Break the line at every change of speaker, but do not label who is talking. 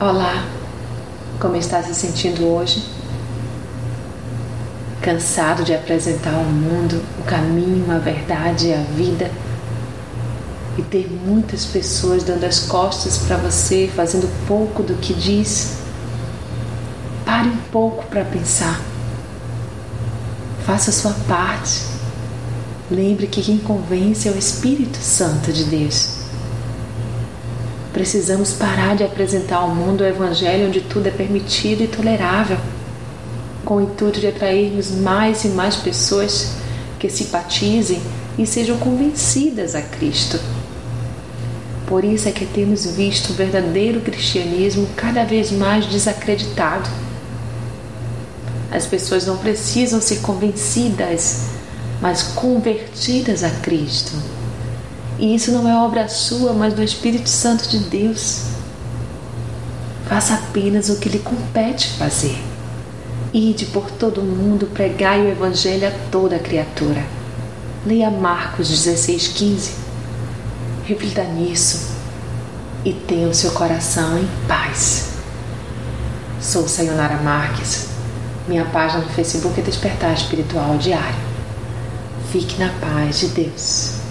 Olá, como está se sentindo hoje? Cansado de apresentar ao mundo o caminho, a verdade e a vida? E ter muitas pessoas dando as costas para você, fazendo pouco do que diz? Pare um pouco para pensar. Faça a sua parte. Lembre que quem convence é o Espírito Santo de Deus. Precisamos parar de apresentar ao mundo o Evangelho onde tudo é permitido e tolerável, com o intuito de atrairmos mais e mais pessoas que simpatizem e sejam convencidas a Cristo. Por isso é que temos visto o verdadeiro cristianismo cada vez mais desacreditado. As pessoas não precisam ser convencidas, mas convertidas a Cristo e isso não é obra sua, mas do Espírito Santo de Deus. Faça apenas o que lhe compete fazer. Ide por todo o mundo, pregai o Evangelho a toda criatura. Leia Marcos 16,15. Reflita nisso e tenha o seu coração em paz. Sou Sayonara Marques. Minha página no Facebook é Despertar Espiritual Diário. Fique na paz de Deus.